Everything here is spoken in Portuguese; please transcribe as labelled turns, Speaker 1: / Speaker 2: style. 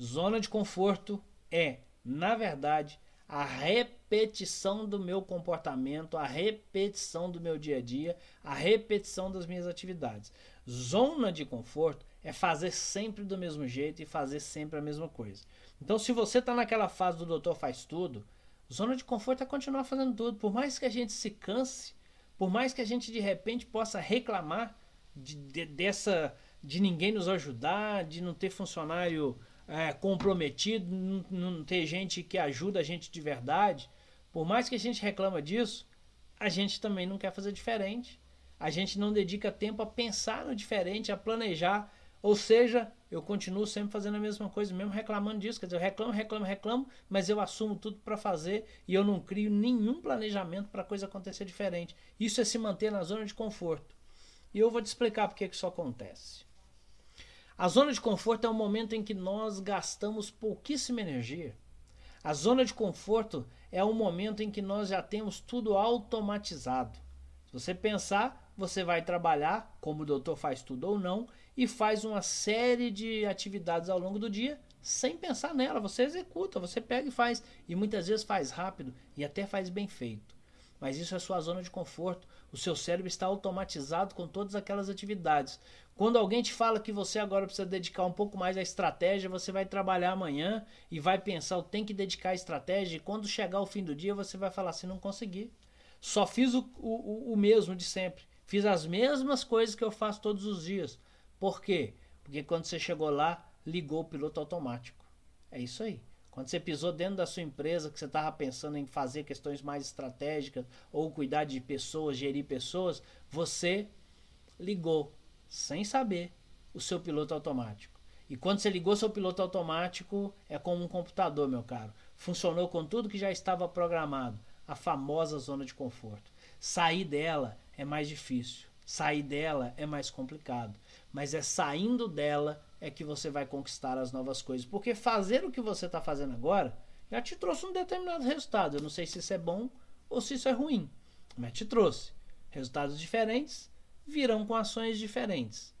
Speaker 1: Zona de conforto é, na verdade, a repetição do meu comportamento, a repetição do meu dia a dia, a repetição das minhas atividades. Zona de conforto é fazer sempre do mesmo jeito e fazer sempre a mesma coisa. Então, se você está naquela fase do doutor faz tudo, zona de conforto é continuar fazendo tudo. Por mais que a gente se canse, por mais que a gente de repente possa reclamar de, de dessa de ninguém nos ajudar, de não ter funcionário é, comprometido, não, não ter gente que ajuda a gente de verdade, por mais que a gente reclama disso, a gente também não quer fazer diferente. A gente não dedica tempo a pensar no diferente, a planejar. Ou seja, eu continuo sempre fazendo a mesma coisa, mesmo reclamando disso. Quer dizer, eu reclamo, reclamo, reclamo, mas eu assumo tudo para fazer e eu não crio nenhum planejamento para a coisa acontecer diferente. Isso é se manter na zona de conforto. E eu vou te explicar por que isso acontece. A zona de conforto é o momento em que nós gastamos pouquíssima energia. A zona de conforto é o momento em que nós já temos tudo automatizado. Se você pensar, você vai trabalhar, como o doutor faz tudo ou não, e faz uma série de atividades ao longo do dia sem pensar nela. Você executa, você pega e faz. E muitas vezes faz rápido e até faz bem feito. Mas isso é sua zona de conforto. O seu cérebro está automatizado com todas aquelas atividades. Quando alguém te fala que você agora precisa dedicar um pouco mais à estratégia, você vai trabalhar amanhã e vai pensar, tenho que dedicar a estratégia, e quando chegar o fim do dia, você vai falar assim, não consegui. Só fiz o, o, o mesmo de sempre. Fiz as mesmas coisas que eu faço todos os dias. Por quê? Porque quando você chegou lá, ligou o piloto automático. É isso aí. Quando você pisou dentro da sua empresa, que você estava pensando em fazer questões mais estratégicas ou cuidar de pessoas, gerir pessoas, você ligou sem saber, o seu piloto automático. E quando você ligou seu piloto automático, é como um computador, meu caro. Funcionou com tudo que já estava programado. A famosa zona de conforto. Sair dela é mais difícil. Sair dela é mais complicado. Mas é saindo dela é que você vai conquistar as novas coisas. Porque fazer o que você está fazendo agora já te trouxe um determinado resultado. Eu não sei se isso é bom ou se isso é ruim. Mas te trouxe. Resultados diferentes virão com ações diferentes.